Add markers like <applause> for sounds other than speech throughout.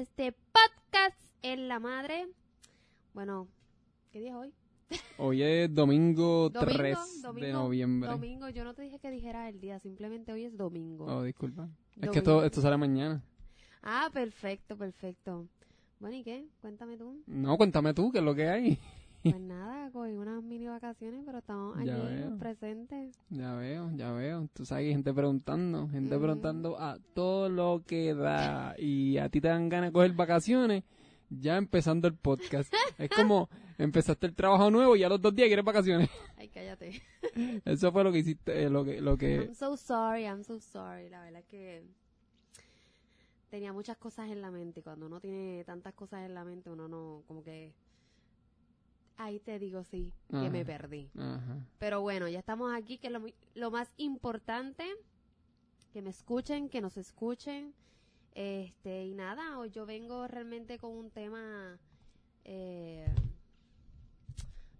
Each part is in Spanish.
este podcast en la madre. Bueno, ¿qué día es hoy? Hoy es domingo, <laughs> Domingo, 3 de domingo, noviembre. Domingo, yo no te dije que dijera el día, simplemente hoy es domingo. Oh, disculpa. Es Domingo. que esto, esto sale mañana. Ah, perfecto, perfecto. Bueno, ¿y qué? Cuéntame tú. No, cuéntame tú, ¿qué es lo que hay? Pues <laughs> nada, cogí unas mini vacaciones, pero estamos aquí presentes. Ya veo, ya veo. Tú sabes que hay gente preguntando, gente preguntando a todo lo que da. Y a ti te dan ganas de coger vacaciones ya empezando el podcast. es <laughs> como empezaste el trabajo nuevo y a los dos días quieres vacaciones. <laughs> Ay, cállate. Eso fue lo que hiciste, eh, lo que, lo que... I'm so sorry, I'm so sorry. La verdad es que tenía muchas cosas en la mente. y Cuando uno tiene tantas cosas en la mente, uno no, como que... Ahí te digo sí, que Ajá. me perdí. Ajá. Pero bueno, ya estamos aquí, que es lo, lo más importante, que me escuchen, que nos escuchen. Este, y nada, hoy yo vengo realmente con un tema, eh,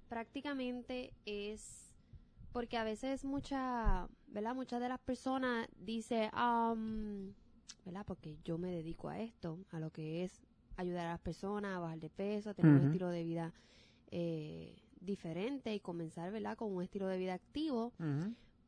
prácticamente es, porque a veces mucha, ¿verdad? Muchas de las personas dice, um, ¿verdad? Porque yo me dedico a esto, a lo que es ayudar a las personas a bajar de peso, a tener un estilo de vida eh, diferente y comenzar, ¿verdad? Con un estilo de vida activo,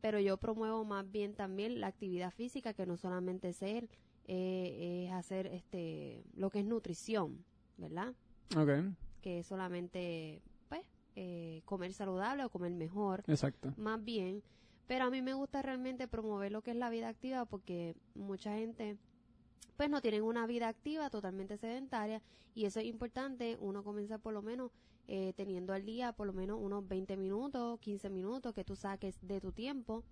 pero yo promuevo más bien también la actividad física, que no solamente ser, eh, es hacer este, lo que es nutrición, ¿verdad? Ok, Que es solamente, pues, eh, comer saludable o comer mejor, exacto. más bien. Pero a mí me gusta realmente promover lo que es la vida activa porque mucha gente pues no tienen una vida activa totalmente sedentaria y eso es importante, uno comienza por lo menos eh, teniendo al día por lo menos unos 20 minutos, 15 minutos que tú saques de tu tiempo,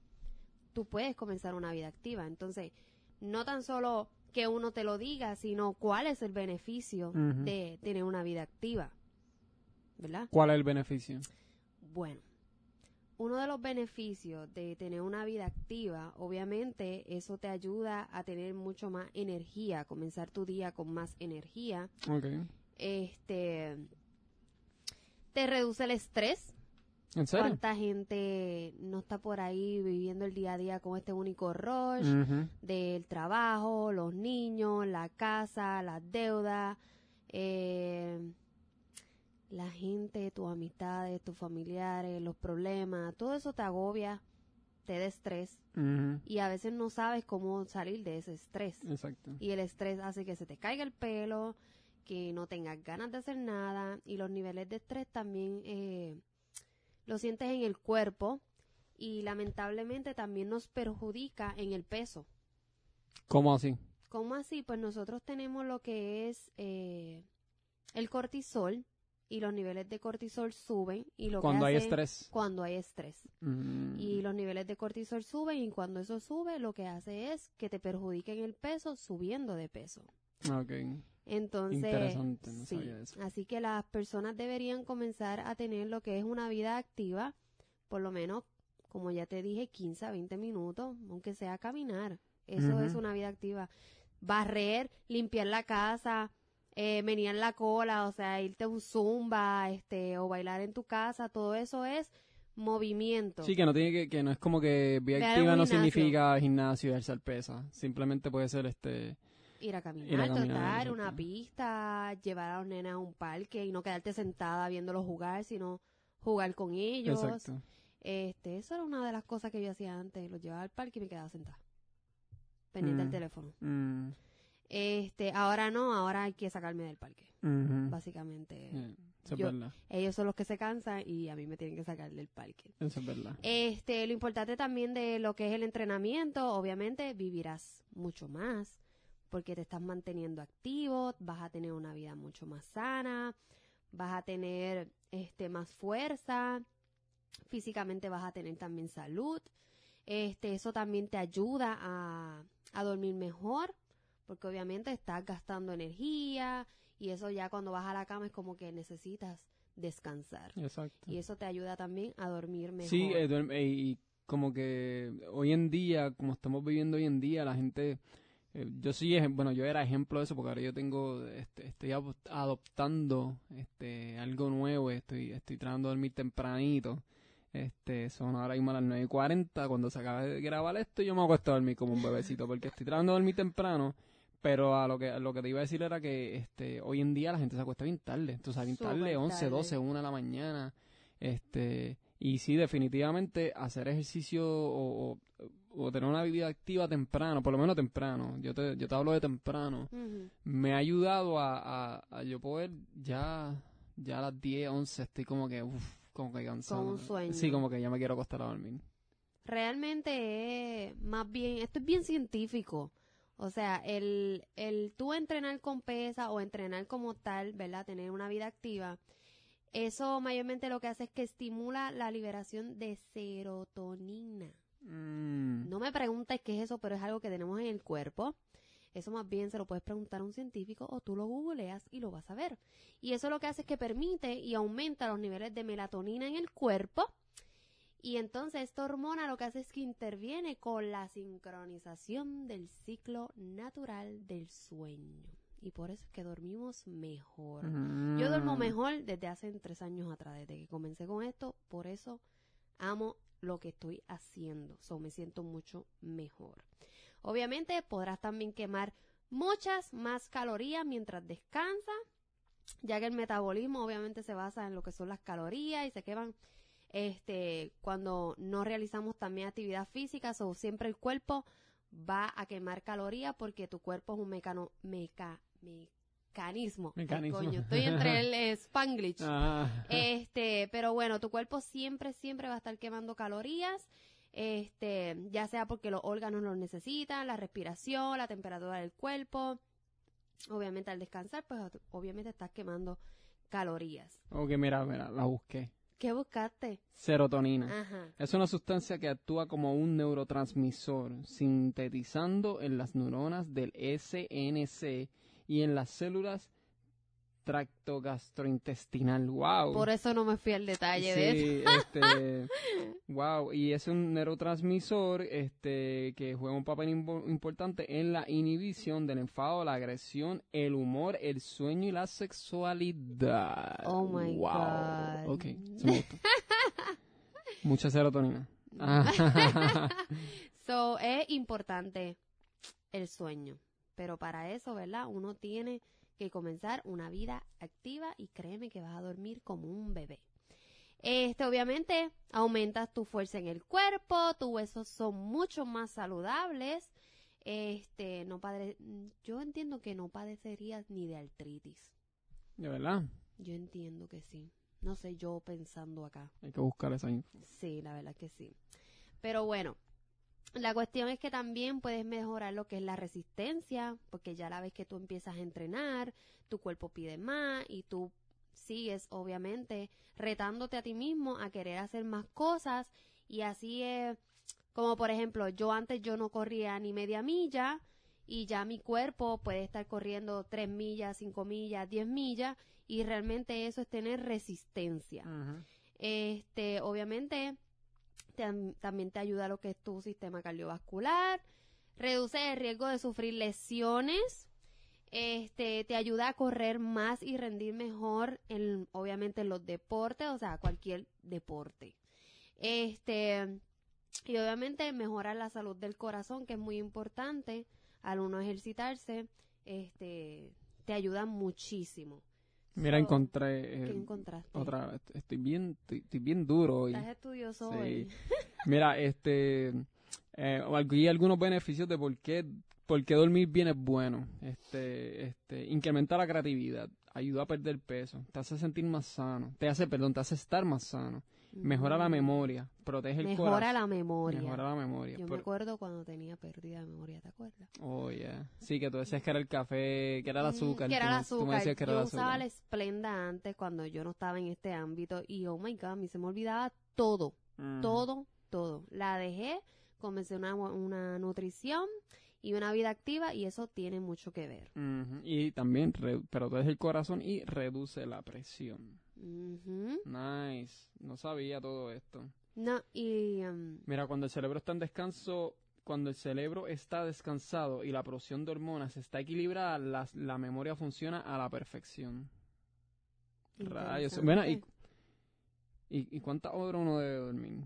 tú puedes comenzar una vida activa. Entonces, no tan solo que uno te lo diga, sino cuál es el beneficio de tener una vida activa. ¿Verdad? ¿Cuál es el beneficio? Bueno, uno de los beneficios de tener una vida activa, obviamente, eso te ayuda a tener mucho más energía, a comenzar tu día con más energía. Este te reduce el estrés. ¿En serio? ¿Cuánta gente no está por ahí viviendo el día a día con este único rush del trabajo, los niños, la casa, las deudas, eh, la gente, tus amistades, tus familiares, los problemas, todo eso te agobia, te da estrés y a veces no sabes cómo salir de ese estrés. Exacto. Y el estrés hace que se te caiga el pelo, que no tengas ganas de hacer nada y los niveles de estrés también eh, lo sientes en el cuerpo y lamentablemente también nos perjudica en el peso. ¿Cómo así? ¿Cómo así? Pues nosotros tenemos lo que es eh, el cortisol y los niveles de cortisol suben y lo Cuando que hay estrés. cuando hay estrés Mm. y los niveles de cortisol suben y cuando eso sube lo que hace es que te perjudiquen el peso subiendo de peso. Ok. Entonces, Interesante, no sí, sabía eso. así que las personas deberían comenzar a tener lo que es una vida activa, por lo menos, como ya te dije, 15 a 20 minutos, aunque sea caminar. Eso es una vida activa. Barrer, limpiar la casa, eh, menear la cola, o sea, irte a un zumba, este, o bailar en tu casa, todo eso es movimiento. Sí, que no tiene que, que no es como que vía Ve a activa no gimnasio. significa gimnasio y alzar pesa. Simplemente puede ser este Ir a caminar, Ir a caminar, trotar, una pista, llevar a los nenes a un parque y no quedarte sentada viéndolos jugar, sino jugar con ellos. exacto. Este, eso era una de las cosas que yo hacía antes, los llevaba al parque y me quedaba sentada. Pendiente del Mm. teléfono. Mm, Este, ahora no, ahora hay que sacarme del parque, básicamente. Eso yo- es verdad. Ellos son los que se cansan y a mí me tienen que sacar del parque. Eso es verdad. Este, lo importante también de lo que es el entrenamiento, obviamente vivirás mucho más porque te estás manteniendo activo, vas a tener una vida mucho más sana, vas a tener este más fuerza, físicamente vas a tener también salud. Este, eso también te ayuda a, a dormir mejor, porque obviamente estás gastando energía y eso ya cuando vas a la cama es como que necesitas descansar. Exacto. Y eso te ayuda también a dormir mejor. Sí, eh, duerme- eh, y como que hoy en día, como estamos viviendo hoy en día, la gente, yo sí, bueno, yo era ejemplo de eso porque ahora yo tengo, este, estoy adoptando, este, algo nuevo, estoy, estoy tratando de dormir tempranito, este, son ahora mismo las 9 y 40, cuando se acaba de grabar esto yo me acuesto a dormir como un bebecito porque estoy tratando de dormir temprano, Pero a lo que lo que te iba a decir era que este hoy en día la gente se acuesta bien tarde. Sabes, bien tarde, Súper 11, tarde. 12, 1 de la mañana. Este, y sí, definitivamente hacer ejercicio o, o- o tener una vida activa temprano, por lo menos temprano. Yo te, yo te hablo de temprano. Me ha ayudado a, a, a yo poder ya, ya a las 10, 11 estoy como que, uf, como que cansado. Con un sueño. Sí, como que ya me quiero acostar a dormir. Realmente es más bien, esto es bien científico. O sea, el, el tú entrenar con pesa o entrenar como tal, ¿verdad? Tener una vida activa, eso mayormente lo que hace es que estimula la liberación de serotonina. Mm. No me preguntes qué es eso, pero es algo que tenemos en el cuerpo. Eso más bien se lo puedes preguntar a un científico o tú lo googleas y lo vas a ver. Y eso lo que hace es que permite y aumenta los niveles de melatonina en el cuerpo. Y entonces esta hormona lo que hace es que interviene con la sincronización del ciclo natural del sueño. Y por eso es que dormimos mejor. Yo duermo Mm. mejor desde hace tres años atrás, desde que comencé con esto. Por eso amo lo que estoy haciendo. So, me siento mucho mejor. Obviamente podrás también quemar muchas más calorías mientras descansas, ya que el metabolismo obviamente se basa en lo que son las calorías y se queman este cuando no realizamos también actividad física, o siempre el cuerpo va a quemar calorías porque tu cuerpo es un mecano, meca, mecanismo. Ay, Mecanismo. coño, estoy entre el <laughs> Spanglish. Ah. Este, pero bueno, tu cuerpo siempre, siempre va a estar quemando calorías, este, ya sea porque los órganos los necesitan, la respiración, la temperatura del cuerpo. Obviamente al descansar, pues obviamente estás quemando calorías. Ok, mira, mira, la busqué. ¿Qué buscaste? Serotonina. Ajá. Es una sustancia que actúa como un neurotransmisor, sintetizando en las neuronas del SNC y en las células tracto gastrointestinal. ¡Wow! Por eso no me fui al detalle de eso. Sí, este, <laughs> wow, y es un neurotransmisor este que juega un papel impo- importante en la inhibición del enfado, la agresión, el humor, el sueño y la sexualidad. Oh my wow. God. Ok, se. Mucha serotonina. <laughs> <laughs> So, es importante el sueño. Pero para eso, ¿verdad? Uno tiene que comenzar una vida activa y créeme que vas a dormir como un bebé. Este, obviamente, aumentas tu fuerza en el cuerpo, tus huesos son mucho más saludables. Este, no padre, yo entiendo que no padecerías ni de artritis. De verdad, Yo entiendo que sí. No sé, yo pensando acá. hay que buscar esa info. Sí, la verdad que sí. Pero bueno, la cuestión es que también puedes mejorar lo que es la resistencia, porque ya la vez que tú empiezas a entrenar, tu cuerpo pide más y tú sigues obviamente retándote a ti mismo a querer hacer más cosas y así es como por ejemplo yo antes yo no corría ni media milla y ya mi cuerpo puede estar corriendo tres millas, cinco millas, diez millas y realmente eso es tener resistencia. Este, obviamente, tam- también te ayuda lo que es tu sistema cardiovascular, reduce el riesgo de sufrir lesiones, este, te ayuda a correr más y rendir mejor en, obviamente, en los deportes, o sea, cualquier deporte. Este, y obviamente mejora la salud del corazón, que es muy importante al uno ejercitarse, este, te ayuda muchísimo. Mira, So, encontré ¿Qué eh, encontraste? otra vez. Estoy bien, estoy, estoy bien duro hoy. Estás estudioso Sí. hoy. <laughs> Mira, este, eh, aquí algunos beneficios de por qué, por qué dormir bien es bueno. Este, este, incrementa la creatividad, ayuda a perder peso, te hace sentir más sano, te hace, perdón, te hace estar más sano, mejora la memoria, protege el Mejora corazón. la memoria. Mejora la memoria. Yo me acuerdo cuando tenía pérdida de memoria, ¿te acuerdas? Oh, yeah. Sí, que tú decías que era el café, que era el Mm, azúcar. Que era el me- tú me azúcar. decías que era yo el usaba azúcar. la esplenda antes cuando yo no estaba en este ámbito y oh my god, a mí se me olvidaba todo, todo, todo. La dejé, comencé una, una nutrición y una vida activa y eso tiene mucho que ver. Y también, re- protege el corazón y reduce la presión. Ujú. Nice. No sabía todo esto. No, y um, Mira, cuando el cerebro está en descanso, cuando el cerebro está descansado y la producción de hormonas está equilibrada, la, la memoria funciona a la perfección. Rayos. Bueno, ¿y, y, y cuántas horas uno debe dormir?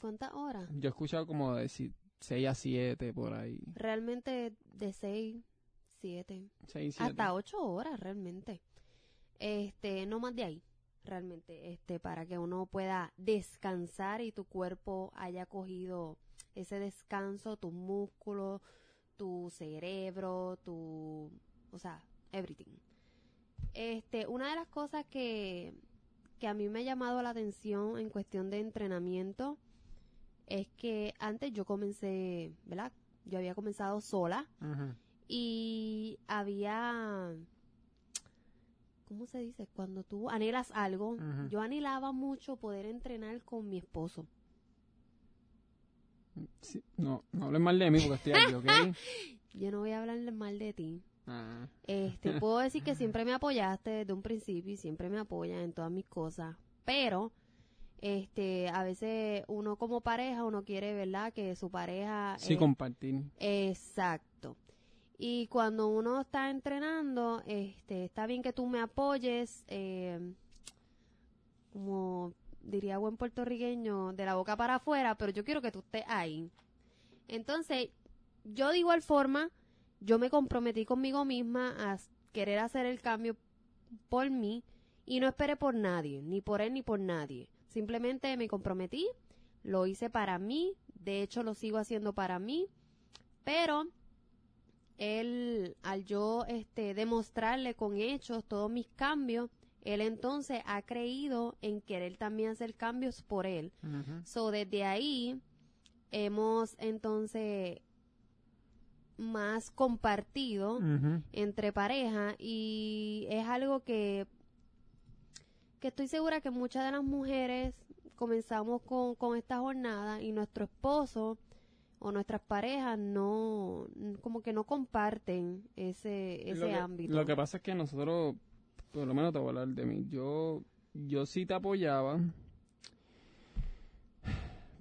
¿Cuántas horas? Yo he escuchado como decir 6 a 7 por ahí. Realmente de 6 siete. Seis, siete. Hasta ocho horas realmente. Este, no más de ahí, realmente, este, para que uno pueda descansar y tu cuerpo haya cogido ese descanso, tus músculos, tu cerebro, tu, o sea, everything. Este, una de las cosas que, que a mí me ha llamado la atención en cuestión de entrenamiento es que antes yo comencé, ¿verdad? Yo había comenzado sola y había ¿cómo se dice? Cuando tú anhelas algo, yo anhelaba mucho poder entrenar con mi esposo. Sí, No, no hables mal de mí porque estoy aquí, ¿ok? <laughs> Yo no voy a hablar mal de ti. Ah, Este, <laughs> puedo decir que siempre me apoyaste desde un principio y siempre me apoyas en todas mis cosas, pero este, a veces uno como pareja, uno quiere, ¿verdad? Que su pareja sí, eh, compartir. Exacto. Y cuando uno está entrenando, este, está bien que tú me apoyes, eh, como diría buen puertorriqueño, de la boca para afuera, pero yo quiero que tú estés ahí. Entonces, yo de igual forma, yo me comprometí conmigo misma a querer hacer el cambio por mí y no esperé por nadie, ni por él ni por nadie. Simplemente me comprometí, lo hice para mí, de hecho lo sigo haciendo para mí, pero él, al yo este, demostrarle con hechos todos mis cambios, él entonces ha creído en querer también hacer cambios por él. So, desde ahí hemos entonces más compartido entre pareja y es algo que que estoy segura que muchas de las mujeres comenzamos con, con esta jornada y nuestro esposo o nuestras parejas no como que no comparten ese ese lo que, ámbito Lo que pasa es que nosotros, por lo menos te voy a hablar de mí, yo, yo sí te apoyaba,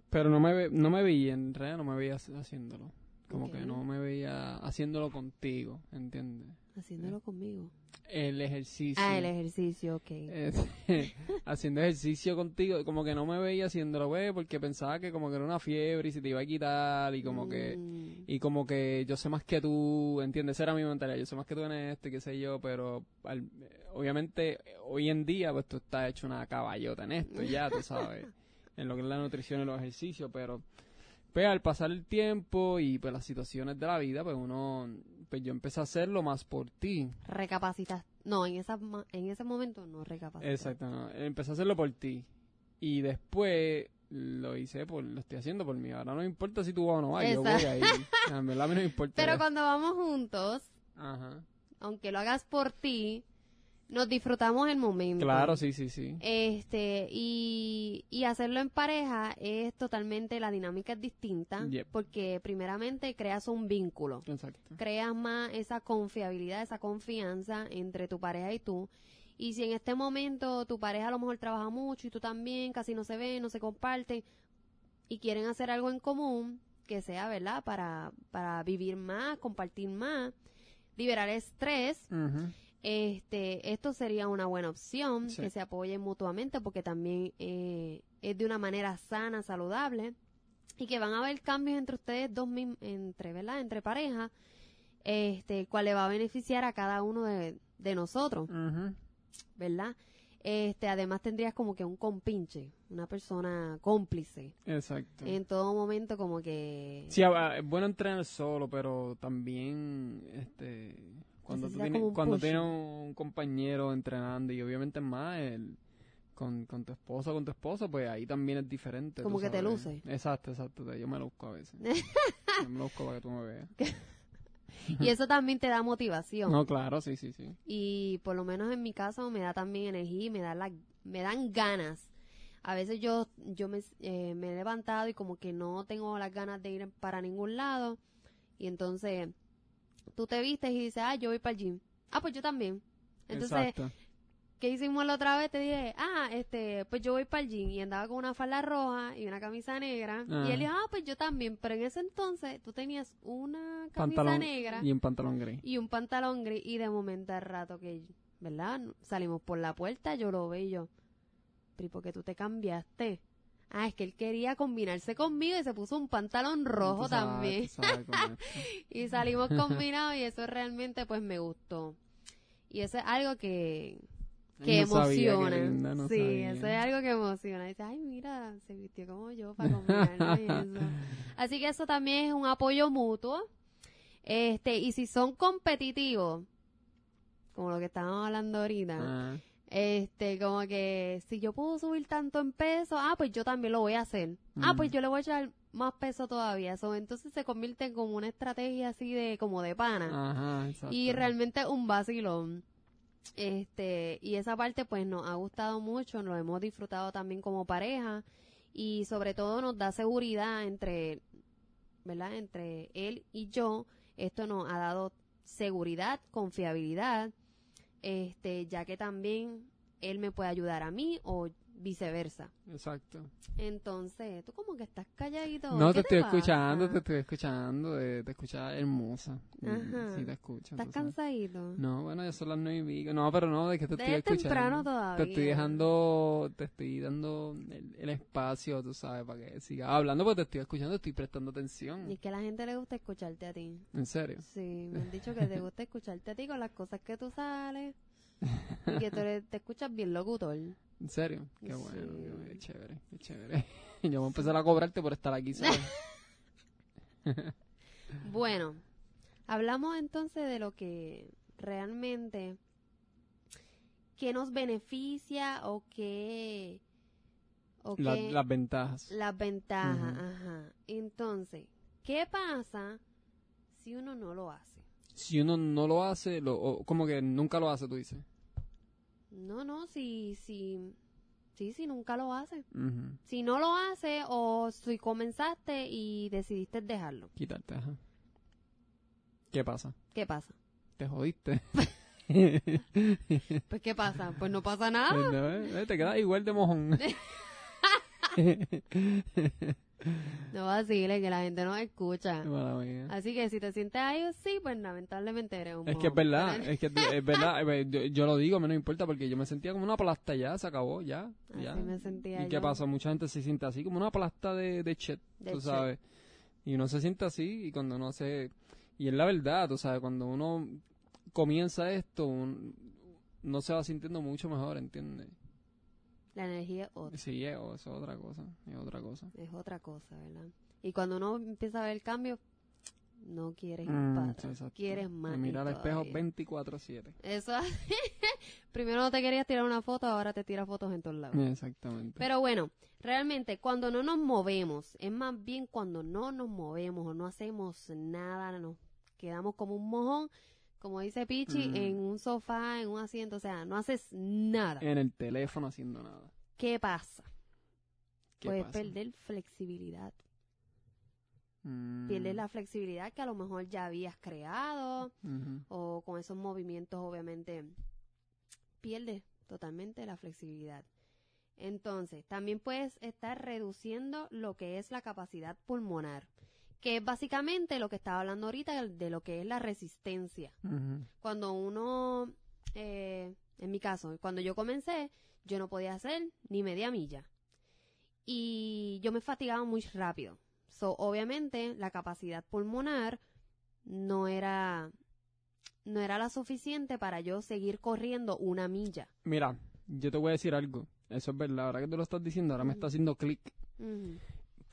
pero no me, no me veía, en realidad no me veía hac- haciéndolo. Como que no me veía haciéndolo contigo, ¿entiendes? Haciéndolo conmigo El ejercicio. ah el ejercicio ok <laughs> haciendo ejercicio contigo, como que no me veía haciéndolo, güey, porque pensaba que como que era una fiebre y se te iba a quitar y como que Mm, y como que yo sé más que tú, ¿entiendes? Esa era mi mentalidad, yo sé más que tú en esto y qué sé yo, pero al- obviamente hoy en día pues tú estás hecho una caballota en esto ya, tú <laughs> sabes, en lo que es la nutrición y los ejercicios, pero pues al pasar el tiempo y pues las situaciones de la vida, pues uno, pues yo empecé a hacerlo más por ti. recapacitas no en esa en ese momento no recapacitas Exacto, no, empecé a hacerlo por ti. Y después lo hice por, lo estoy haciendo por mí. Ahora no me importa si tú vas o no vas, yo voy Exacto. <laughs> En verdad a mí no me importa. pero cuando vamos juntos Ajá. aunque lo hagas por ti, nos disfrutamos el momento. Claro, sí, sí, sí. Este, y, y hacerlo en pareja es totalmente, la dinámica es distinta, Yep. porque primeramente creas un vínculo, Exacto. creas más esa confiabilidad, esa confianza entre tu pareja y tú. Y si en este momento tu pareja a lo mejor trabaja mucho y tú también, casi no se ven, no se comparten, y quieren hacer algo en común, que sea, ¿verdad? Para, para vivir más, compartir más, liberar estrés. Este, esto sería una buena opción, Sí. que se apoyen mutuamente porque también eh, es de una manera sana, saludable y que van a haber cambios entre ustedes dos entre, ¿verdad? Entre pareja, este, cual le va a beneficiar a cada uno de, de nosotros. ¿verdad? Este, además tendrías como que un compinche, una persona cómplice, Exacto. en todo momento como que Sí, es bueno entrenar solo, pero también este cuando tú tienes, cuando tienes un compañero entrenando y obviamente más el con, con tu esposa o con tu esposo, pues ahí también es diferente. Como que te sabes. luce. Exacto, exacto. Yo me luzco a veces. <laughs> yo me luzco para que tú me veas. <laughs> y eso también te da motivación. No, claro, sí, sí, sí. y por lo menos en mi caso me da también energía y me da la, me dan ganas a veces yo yo me, eh, me he levantado y como que no tengo las ganas de ir para ningún lado y entonces tú te vistes y dices ah yo voy para el gym ah pues yo también entonces Exacto. ¿qué hicimos la otra vez? te dije ah este pues yo voy para el gym y andaba con una falda roja y una camisa negra Ah. y él dijo ah pues yo también pero en ese entonces tú tenías una camisa Pantalón negra y en pantalón gris. y un pantalón gris y de momento al rato que, ¿verdad? Salimos por la puerta, yo lo veo y yo, pero ¿y por qué tú te cambiaste? Ah, es que él quería combinarse conmigo y se puso un pantalón rojo sabes, también. sabes <laughs> y salimos combinados y eso realmente pues me gustó. Y eso es algo que, que No sabía, qué emociona. linda, no sí, sabía. eso es algo que emociona. Dice, ay, mira, se vistió como yo para combinarnos y eso. <laughs> Así que eso también es un apoyo mutuo. Este, y si son competitivos, como lo que estábamos hablando ahorita, Ah, este, como que si yo puedo subir tanto en peso, ah, pues yo también lo voy a hacer. Ah, pues yo le voy a echar más peso todavía. So, entonces se convierte en como una estrategia así de, como de pana. Ajá, exacto. Y realmente un vacilón. Este, y esa parte pues nos ha gustado mucho, lo hemos disfrutado también como pareja y sobre todo nos da seguridad entre, ¿verdad? Entre él y yo. Esto nos ha dado seguridad, confiabilidad, este, ya que también él me puede ayudar a mí o viceversa. Exacto. Entonces, tú como que estás calladito. No, ¿qué te estoy escuchando, te estoy escuchando, eh, te escuchas hermosa. Mm, Ajá. Sí, te escucho. ¿Estás cansadito? No, bueno, ya son las nueve y pico. No, pero no, es que te estoy Es escuchando. temprano todavía. Te estoy dejando, te estoy dando el, el espacio, tú sabes, para que sigas hablando, porque te estoy escuchando, estoy prestando atención. Y es que a la gente le gusta escucharte a ti. En serio. Sí, me han dicho que te gusta escucharte a ti con las cosas que tú sales. <laughs> Y que tú eres- te escuchas bien locutor. En serio. Qué bueno, Sí. qué, bueno, qué chévere, qué chévere. <laughs> Yo voy a empezar a cobrarte por estar aquí, ¿sabes? <laughs> Bueno, hablamos entonces de lo que realmente qué nos beneficia o qué o La- qué- las ventajas. las ventajas, ajá. Entonces, ¿qué pasa si uno no lo hace? Si uno no lo hace, lo, o como que nunca lo hace, tú dices. No, no, si si sí, si nunca lo hace. Si no lo hace o si comenzaste y decidiste dejarlo, Quitarte, ajá. ¿Qué pasa? ¿qué pasa? Te jodiste. <laughs> Pues ¿qué pasa? Pues no pasa nada. No, eh, te quedas igual de mojón. <laughs> <laughs> No vacile que la gente no escucha. Así que si te sientes ahí, sí, pues lamentablemente eres un Es que es verdad, es que es verdad, eh, yo, yo lo digo, mí no me importa porque yo me sentía como una plasta ya, se acabó, ya, ya. Así me sentía ¿Y qué yo. pasa? Mucha gente se siente así, como una plasta de, de chet, De tú chet. sabes. Y uno se siente así y cuando uno se... Y es la verdad, tú sabes, cuando uno comienza esto, un- uno se va sintiendo mucho mejor, ¿entiendes? La energía es otra, Sí, es, otra cosa, es otra cosa. es otra cosa, ¿verdad? Y cuando uno empieza a ver el cambio, no quieres Mm, exacto. quieres más. Me mira y al espejo todavía. 24-7. Eso, <laughs> primero no te querías tirar una foto, ahora te tiras fotos en todos lados. Exactamente. Pero bueno, realmente cuando no nos movemos, es más bien cuando no nos movemos o no hacemos nada, nos quedamos como un mojón, como dice Pichi, Mm. en un sofá, en un asiento, o sea, no haces nada. En el teléfono haciendo nada. ¿Qué pasa? ¿Qué Puedes pasa? perder flexibilidad. Mm, Pierdes la flexibilidad que a lo mejor ya habías creado o con esos movimientos obviamente pierdes totalmente la flexibilidad. Entonces, también puedes estar reduciendo lo que es la capacidad pulmonar, que es básicamente lo que estaba hablando ahorita de lo que es la resistencia. Cuando uno, eh, en mi caso, cuando yo comencé, yo no podía hacer ni media milla. Y yo me fatigaba muy rápido. So, obviamente, la capacidad pulmonar no era, no era la suficiente para yo seguir corriendo una milla. Mira, yo te voy a decir algo. Eso es verdad. Ahora que tú lo estás diciendo, ahora me está haciendo clic.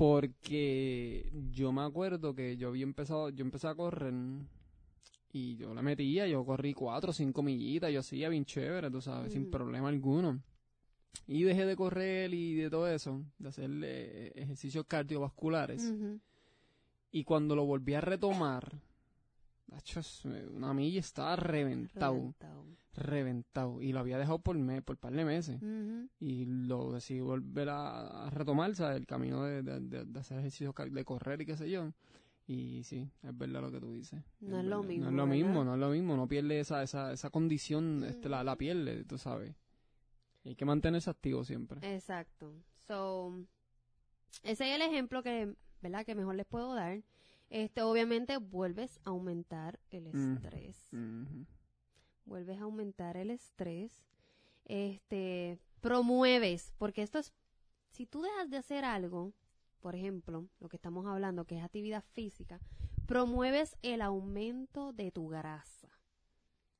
Porque yo me acuerdo que yo había empezado, yo empecé a correr y yo la metía, yo corrí cuatro o cinco millitas, yo hacía bien chévere, tú sabes, sin Ujú. problema alguno. Y dejé de correr y de todo eso, de hacer eh, ejercicios cardiovasculares. Y cuando lo volví a retomar, una milla estaba reventado, Reventado. Reventado. Y lo había dejado por mes, por par de meses. Y lo decidí volver a, a retomar, ¿sabes? El camino de, de, de- de hacer ejercicios, de correr y qué sé yo. Y sí, es verdad lo que tú dices. No es lo mismo, No es lo ¿verdad? mismo, no es lo mismo. No pierde esa, esa, esa condición, este, la, la pierde, tú sabes. Y hay que mantenerse activo siempre. Exacto. So, ese es el ejemplo que, ¿verdad? Que mejor les puedo dar. Este, obviamente, vuelves a aumentar el Mm. estrés. Vuelves a aumentar el estrés. Este, promueves, porque esto es si tú dejas de hacer algo, por ejemplo, lo que estamos hablando, que es actividad física, promueves el aumento de tu grasa.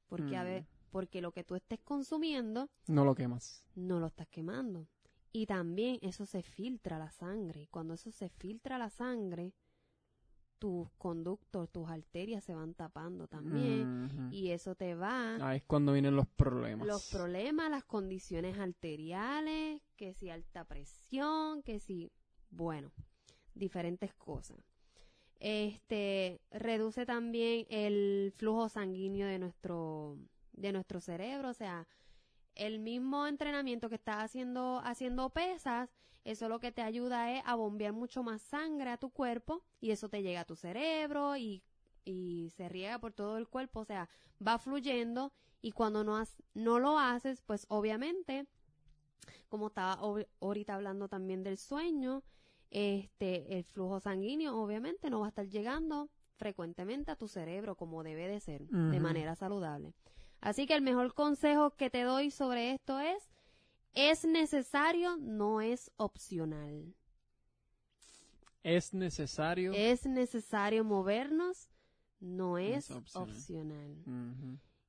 Porque, a Mm. ver, porque lo que tú estés consumiendo No lo quemas. no lo estás quemando. Y también eso se filtra a la sangre. Y cuando eso se filtra a la sangre, tus conductos, tus arterias se van tapando también. Y eso te va Ahí es cuando vienen los problemas. los problemas, las condiciones arteriales, que si alta presión, que si, bueno, diferentes cosas. Este reduce también el flujo sanguíneo de nuestro de nuestro cerebro, o sea, el mismo entrenamiento que estás haciendo haciendo pesas, eso lo que te ayuda es a bombear mucho más sangre a tu cuerpo y eso te llega a tu cerebro y y se riega por todo el cuerpo, o sea, va fluyendo y cuando no, has- no lo haces, pues obviamente, como estaba ahorita hablando también del sueño, este, el flujo sanguíneo obviamente no va a estar llegando frecuentemente a tu cerebro como debe de ser, de manera saludable. Así que el mejor consejo que te doy sobre esto es, es necesario, no es opcional. Es necesario. Es necesario movernos, no es, Es opcional.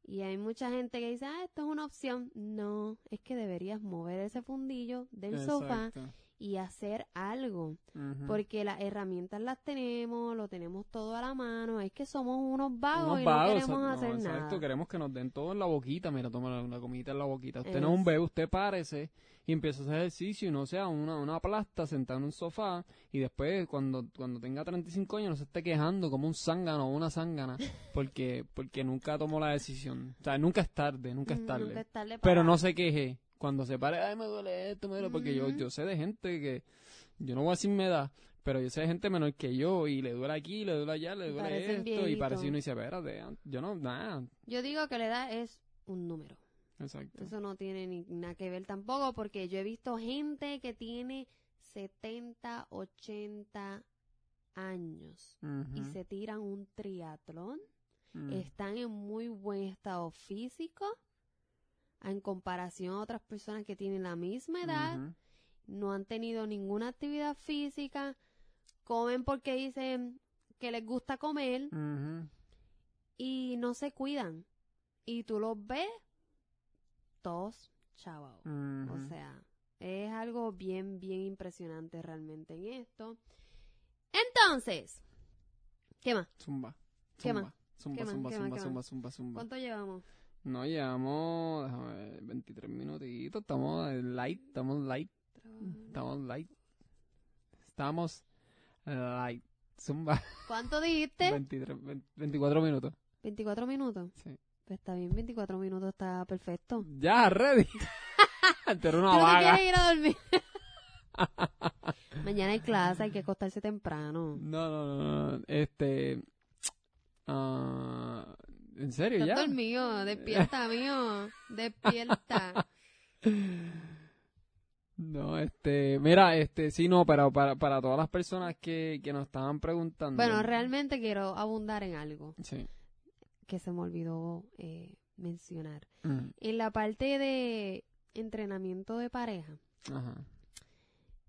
Y hay mucha gente que dice, ah, esto es una opción. No, es que deberías mover ese fundillo del sofá. Y hacer algo. Porque las herramientas las tenemos, lo tenemos todo a la mano. Es que somos unos vagos Unos y vagos, no queremos no, hacer exacto, nada. queremos que nos den todo en la boquita. Mira, toma la comidita en la boquita. Usted no Es- un bebé, usted párese y empieza a hacer ejercicio y no sea una, una plasta sentada en un sofá y después cuando, cuando tenga 35 años no se esté quejando como un zángano o una zángana <laughs> porque, porque nunca tomó la decisión. O sea, nunca es tarde, nunca es tarde. nunca es tarde Pero no se queje. Cuando se pare, ay, me duele esto, me duele, porque yo, yo sé de gente que, yo no voy a decir mi edad, pero yo sé de gente menor que yo y le duele aquí, le duele allá, le Y duele esto y parece y uno dice, espérate, yo no, nada, Yo digo que la edad es un número. exacto. Eso no tiene ni nada que ver tampoco porque yo he visto gente que tiene 70, 80 años y se tiran un triatlón mm, están en muy buen estado físico en comparación a otras personas que tienen la misma edad, no han tenido ninguna actividad física, comen porque dicen que les gusta comer y no se cuidan. Y tú los ves todos chavados. O sea, es algo bien, bien impresionante realmente en esto. Entonces, ¿qué más? Zumba. ¿Qué más? Zumba, ¿Qué más? zumba, ¿Qué más? zumba, ¿Qué zumba, zumba, zumba. ¿Cuánto llevamos? No llevamos, déjame ver, 23 minutitos, estamos light, estamos light, estamos light. Estamos light. Zumba. ¿Cuánto dijiste? 23, 20 24 minutos. 24 minutos. Sí. Pues está bien, 24 minutos está perfecto. Ya, ready. <laughs> Eres una ¿Tú te vaga. ir a dormir? <laughs> Mañana hay clase, hay que acostarse temprano. No, no, no, no. Este. ah, ¿En serio Estás ya? dormido, despierta, <laughs> mío. Despierta. No, este. Mira, este, sí, no, pero para, para todas las personas que, que nos estaban preguntando. Bueno, realmente quiero abundar en algo Sí. que se me olvidó eh, mencionar. Mm, En la parte de entrenamiento de pareja, Ajá.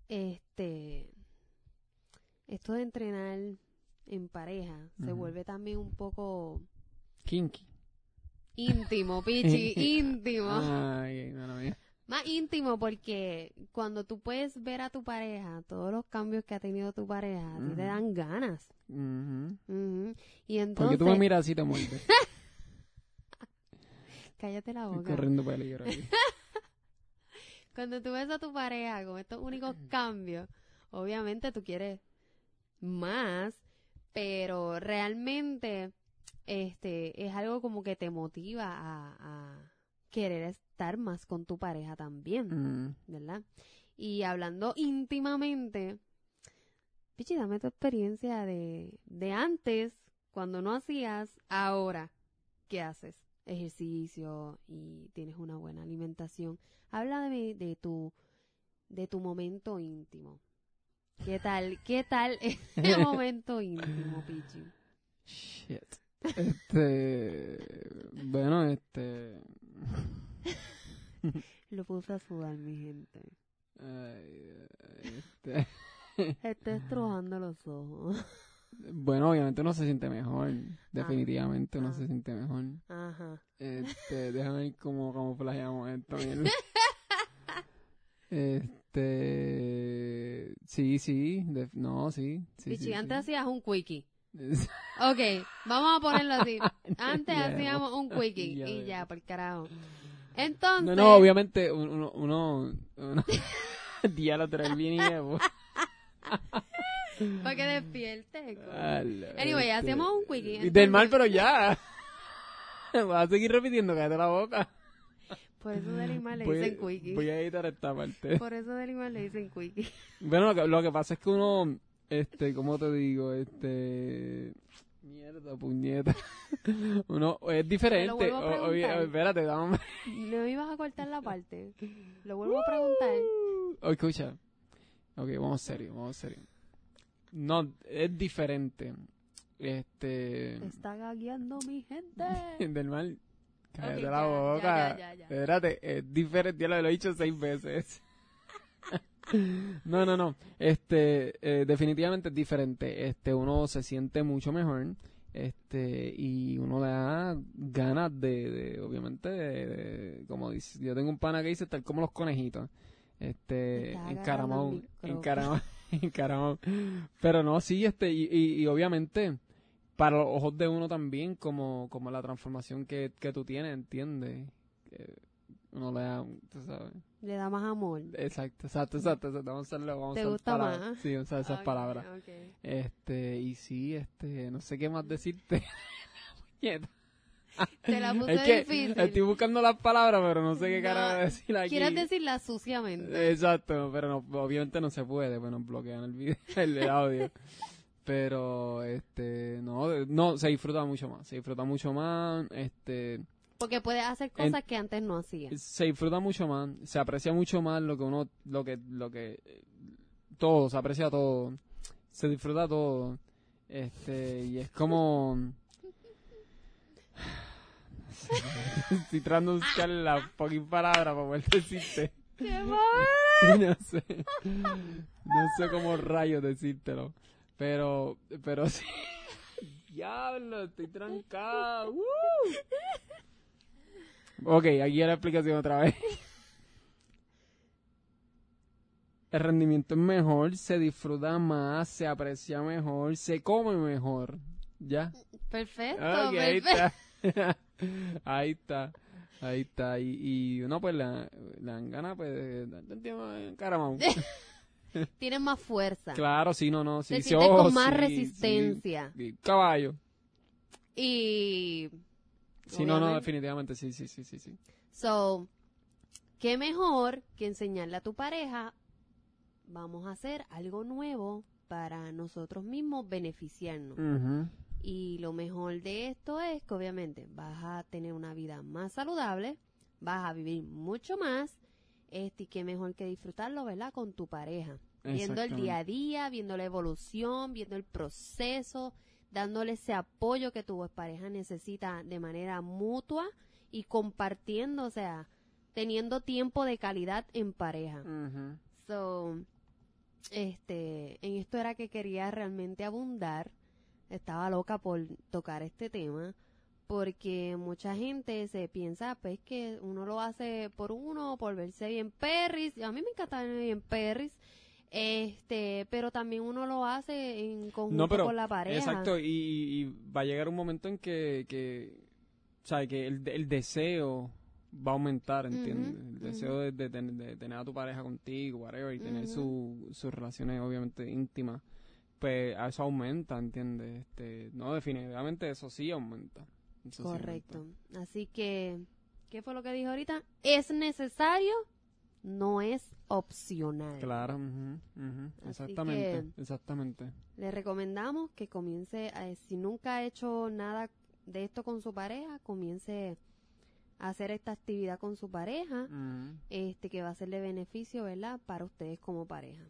este, esto de entrenar en pareja se vuelve también un poco Kinky. íntimo, <laughs> Pichi, íntimo. Ay, mano mía. Más íntimo porque cuando tú puedes ver a tu pareja, todos los cambios que ha tenido tu pareja, a ti te dan ganas. Ujú. Ujú. Y Porque entonces, tú me miras así te muerdes. <laughs> cállate la Estoy boca. corriendo peligro aquí. <laughs> Cuando tú ves a tu pareja con estos únicos cambios, obviamente tú quieres más, pero realmente este es algo como que te motiva a, a querer estar más con tu pareja también, Mm. ¿verdad? Y hablando íntimamente, Pichi, dame tu experiencia de, de antes, cuando no hacías, ahora, ¿qué haces? Ejercicio y tienes una buena alimentación. Habla de, mi- de tu de tu momento íntimo. ¿Qué tal? ¿Qué tal <laughs> ese momento íntimo, Pichi? Shit. Este. Bueno, este. Lo puse a sudar, mi gente. ay, Este, Estoy estrujando los ojos. bueno, obviamente uno se siente mejor. Definitivamente uno Ah. se siente mejor. Ajá. Este, déjame ver cómo camuflajeamos esto. <laughs> Este, sí, sí, de- no, sí, sí, sí, antes sí. hacías un quickie. Ok, vamos a ponerlo así. <laughs> Antes hacíamos un quickie Ya y ya, por carajo. Entonces, No, no, obviamente uno, uno, uno <laughs> diálogo trae bien y para que despierte. Ala, Anyway, hacemos un quickie. y Del entonces- mal, pero ya. <laughs> Vas a seguir repitiendo, cállate la boca. Por eso del animal le Voy, dicen quickie. voy a editar esta parte. Por eso del animal le dicen quickie. Bueno, lo que, lo que pasa es que uno, este, ¿cómo te digo? Este, mierda, puñeta. <laughs> Uno es diferente. vuelvo a oye, espérate, dame. No ibas a cortar la parte. Lo vuelvo a preguntar. Oh, escucha. Ok, vamos serio, vamos serio. No, es diferente. Este, Está gagueando mi gente. <laughs> del mal. Cállate Ok, la ya, boca. ya, ya. Espérate, es diferente, ya lo he dicho seis veces. <laughs> no, no, no. Este, eh, definitivamente es diferente. Este, uno se siente mucho mejor. Este, y uno le da ganas de, de obviamente, de, de- como dice, yo tengo un pana que dice estar como los conejitos. Este, encaramado, encaramado, <laughs> encaramado. Pero no, sí, este, y, y, y obviamente, para los ojos de uno también, como, como la transformación que, que tú tienes, ¿entiendes? Que uno le da, tú sabes. Le da más amor. Exacto, exacto, exacto, exacto. Vamos a hacerlo, vamos ¿Te a gusta palabras. más? Sí, usar esas palabras. Este, y sí, este, no sé qué más decirte. <laughs> Puñeta. Te la puse es que difícil. estoy buscando las palabras, pero no sé qué No, cara decir aquí. Quieres decirla suciamente. Exacto, pero no, obviamente no se puede, pues nos bloquean el video, <laughs> el, audio. Pero, este, no, no, se disfruta mucho más, se disfruta mucho más, este, Porque puedes hacer cosas que antes no hacías. se disfruta mucho más, se aprecia mucho más lo que uno, lo que, lo que, eh, todo, se aprecia todo, se disfruta todo, este, y es como, <sighs> estoy tratando de buscar la fucking palabra para poder decirte. ¡Qué <laughs> no sé. No sé cómo rayos decírtelo. Pero, pero <laughs> sí. Diablo, estoy trancado. ¡Woo! Ok, aquí la explicación otra vez. El rendimiento es mejor, se disfruta más, se aprecia mejor, se come mejor. ¿Ya? Perfecto, Ok, ahí perfecto. está. <laughs> ahí está. Ahí está. Y, y uno pues le dan ganas pues encaramado. <laughs> Tienes más fuerza. Claro, sí, no, no. Sí, Te sí, oh, con más sí, resistencia. sí. Caballo. Y. Sí, no, no, definitivamente, sí, sí, sí, sí. sí. So, qué mejor que enseñarle a tu pareja, vamos a hacer algo nuevo para nosotros mismos beneficiarnos. Y lo mejor de esto es que obviamente vas a tener una vida más saludable, vas a vivir mucho más, este, y qué mejor que disfrutarlo, ¿verdad? Con tu pareja. Viendo el día a día, viendo la evolución, viendo el proceso, dándole ese apoyo que tu pareja necesita de manera mutua y compartiendo, o sea, teniendo tiempo de calidad en pareja. So, este, en esto era que quería realmente abundar. Estaba loca por tocar este tema. Porque mucha gente se piensa, pues, que uno lo hace por uno, por verse bien perris. A mí me encanta verme bien perris. Este, pero también uno lo hace en conjunto No, pero, con la pareja. exacto, y, y va a llegar un momento en que, que o sea, que el, el deseo va a aumentar, ¿entiendes? El deseo de, de de tener a tu pareja contigo, whatever, y tener su- sus relaciones, obviamente, íntimas, pues a eso aumenta, ¿entiendes? Este, no, definitivamente eso sí aumenta. Eso sí Correcto. aumenta. Así que, ¿qué fue lo que dijo ahorita? Es necesario, no es opcional. Claro, exactamente, exactamente. Le recomendamos que comience, a- si nunca ha hecho nada de esto con su pareja, comience a hacer esta actividad con su pareja, este que va a ser de beneficio, ¿verdad? Para ustedes como pareja.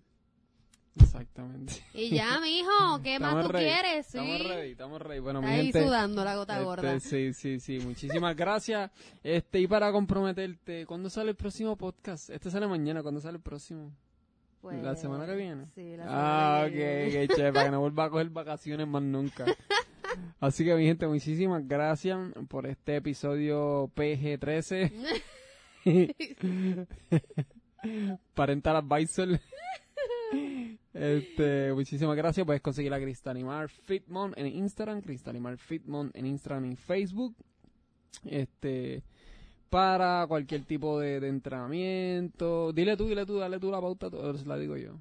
Exactamente. <laughs> Y ya, mijo, ¿qué más Estamos tú ready, quieres? Sí. Estamos ready, estamos ready. Bueno, mi ahí gente, sudando la gota Este, gorda. sí, sí, sí. Muchísimas gracias. Este, y para comprometerte, ¿cuándo sale el próximo podcast? Este sale mañana, ¿cuándo sale el próximo? Pues, ¿La semana que viene? Sí, la semana Ah, que ok, viene. qué chévere, para que no <laughs> vuelva a coger vacaciones más nunca. Así que, mi gente, muchísimas gracias por este episodio PG-13. <laughs> Parental Advisor. Este, muchísimas gracias. Puedes conseguir a Cristalimar Fitmon en Instagram, Cristalimar Fitmon en Instagram y Facebook. Este, para cualquier tipo de, entrenamiento. Dile tú, dile tú, dale tú la pauta, la digo yo.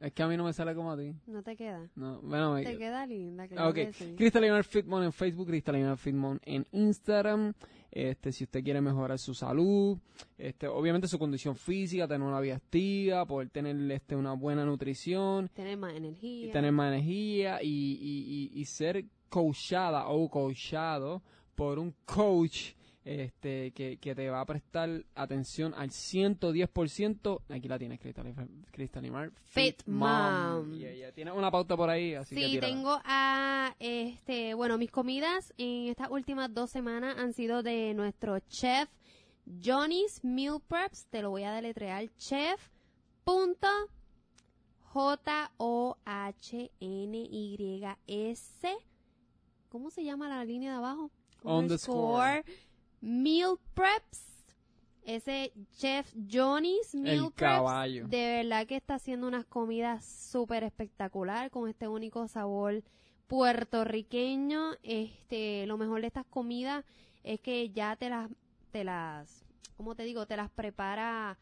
Es que a mí no me sale como a ti. No te queda. No, bueno, me- Te queda linda, claro ok. que sí. Crystal Fitmon en Facebook, Crystal Fitmon en Instagram. Este, si usted quiere mejorar su salud, este, obviamente su condición física, tener una vida activa, poder tener este, una buena nutrición, Tener más energía. y tener más energía y, y, y, y ser coachada o coachado por un coach este, que, que te va a prestar atención al 110%. Aquí la tienes, Cristalimar. Fit Mom. Y ella tiene una pauta por ahí, así Sí, tengo a, este, bueno, mis comidas en estas últimas dos semanas han sido de nuestro chef Johnny's Meal Preps. Te lo voy a deletrear. Chef. Punto. J-O-H-N-Y-S. ¿Cómo se llama la línea de abajo? Underscore. Meal Preps. Ese chef Johnny's Meal El Preps. caballo. De verdad que está haciendo unas comidas súper espectacular con este único sabor puertorriqueño. Este, lo mejor de estas comidas es que ya te las, te las, ¿cómo te digo? Te las prepara,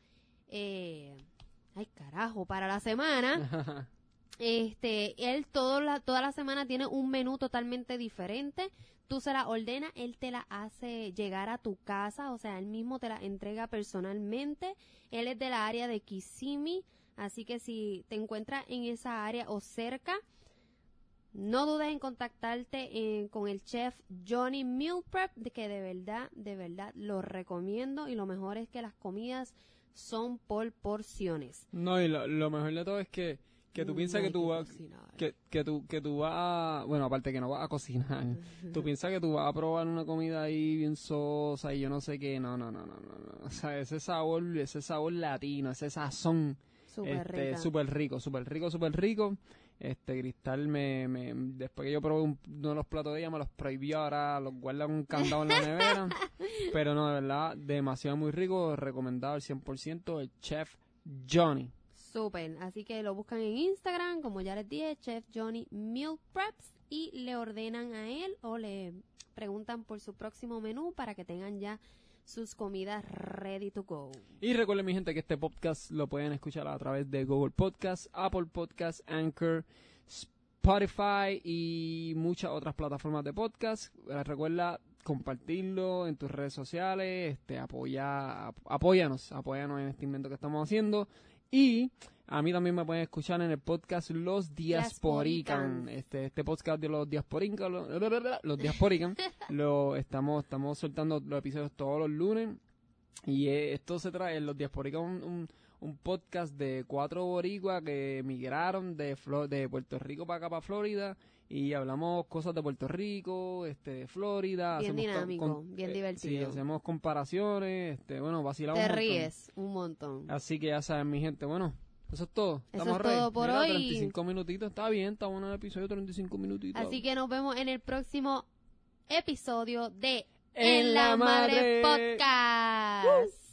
eh, ay carajo, para la semana. <laughs> Este, él todo la, toda la semana tiene un menú totalmente diferente. Tú se la ordenas, él te la hace llegar a tu casa, o sea, él mismo te la entrega personalmente. Él es de la área de Kissimmee, así que si te encuentras en esa área o cerca, no dudes en contactarte eh, con el chef Johnny Meal que de verdad, de verdad lo recomiendo y lo mejor es que las comidas son por porciones. No, y lo, lo mejor de todo es que, que tú No piensas que tú vas... Que, que, tú, que tú vas. Bueno, aparte que no vas a cocinar. Tú piensas que tú vas a probar una comida ahí bien sosa y yo no sé qué. No, no, no, no, no. no. O sea, ese sabor, ese sabor latino, ese sazón. Súper este, súper rico, súper rico, súper rico. Este Cristal me, me después que yo probé un- uno de los platos de ella me los prohibió, ahora los guarda con un candado en la nevera. <laughs> Pero no, de verdad, demasiado muy rico, recomendado al 100% el chef Johnny. Súper. Así que lo buscan en Instagram, como ya les dije, Chef Johnny Meal Preps, y le ordenan a él o le preguntan por su próximo menú para que tengan ya sus comidas ready to go. Y recuerden mi gente que este podcast lo pueden escuchar a través de Google Podcast, Apple Podcast, Anchor, Spotify y muchas otras plataformas de podcast. Eh, Recuerda compartirlo en tus redes sociales, este apoya, ap- apóyanos, apóyanos en este invento que estamos haciendo y a mí también me pueden escuchar en el podcast Los Diasporican. Este, este podcast de los Diasporican, lo- los Diasporican, <laughs> lo estamos, estamos soltando los episodios todos los lunes. Y eh, esto se trae, los Diasporican, un, un, un podcast de cuatro boricuas que emigraron de, Flo- de Puerto Rico para acá, para Florida. Y hablamos cosas de Puerto Rico, este, de Florida. Bien dinámico, con- bien eh, Sí, divertido. hacemos comparaciones, este, bueno, vacilamos. Te un ríes un montón. Así que ya saben, mi gente, bueno, eso es todo. Eso Estamos es todo por Mira, hoy. 35 minutitos, está bien, está bueno el episodio, 35 minutitos. Así que nos vemos en el próximo episodio de En En la Madre. Podcast.